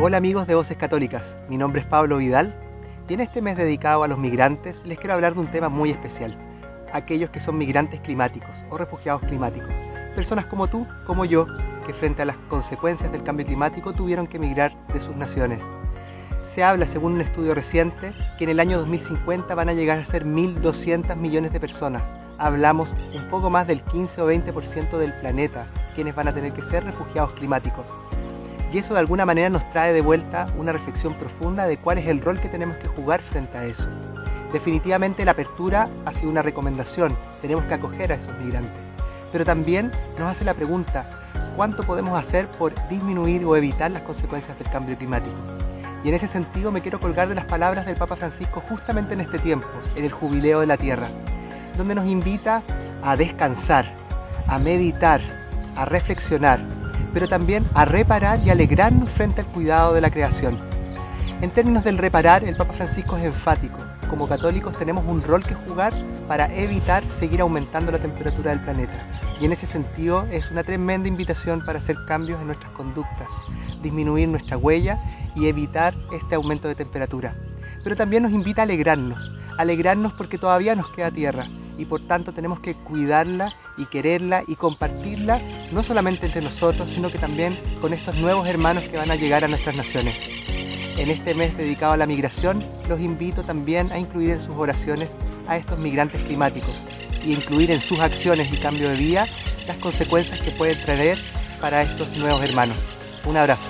Hola amigos de Voces Católicas, mi nombre es Pablo Vidal y en este mes dedicado a los migrantes les quiero hablar de un tema muy especial, aquellos que son migrantes climáticos o refugiados climáticos, personas como tú, como yo, que frente a las consecuencias del cambio climático tuvieron que emigrar de sus naciones. Se habla, según un estudio reciente, que en el año 2050 van a llegar a ser 1.200 millones de personas. Hablamos un poco más del 15 o 20% del planeta, quienes van a tener que ser refugiados climáticos. Y eso de alguna manera nos trae de vuelta una reflexión profunda de cuál es el rol que tenemos que jugar frente a eso. Definitivamente la apertura ha sido una recomendación, tenemos que acoger a esos migrantes. Pero también nos hace la pregunta, ¿cuánto podemos hacer por disminuir o evitar las consecuencias del cambio climático? Y en ese sentido me quiero colgar de las palabras del Papa Francisco justamente en este tiempo, en el Jubileo de la Tierra, donde nos invita a descansar, a meditar, a reflexionar, pero también a reparar y alegrarnos frente al cuidado de la creación. En términos del reparar, el Papa Francisco es enfático. Como católicos tenemos un rol que jugar para evitar seguir aumentando la temperatura del planeta. Y en ese sentido es una tremenda invitación para hacer cambios en nuestras conductas, disminuir nuestra huella y evitar este aumento de temperatura. Pero también nos invita a alegrarnos, alegrarnos porque todavía nos queda tierra y por tanto tenemos que cuidarla y quererla y compartirla no solamente entre nosotros, sino que también con estos nuevos hermanos que van a llegar a nuestras naciones. En este mes dedicado a la migración, los invito también a incluir en sus oraciones a estos migrantes climáticos y incluir en sus acciones y cambio de vida las consecuencias que pueden traer para estos nuevos hermanos. Un abrazo.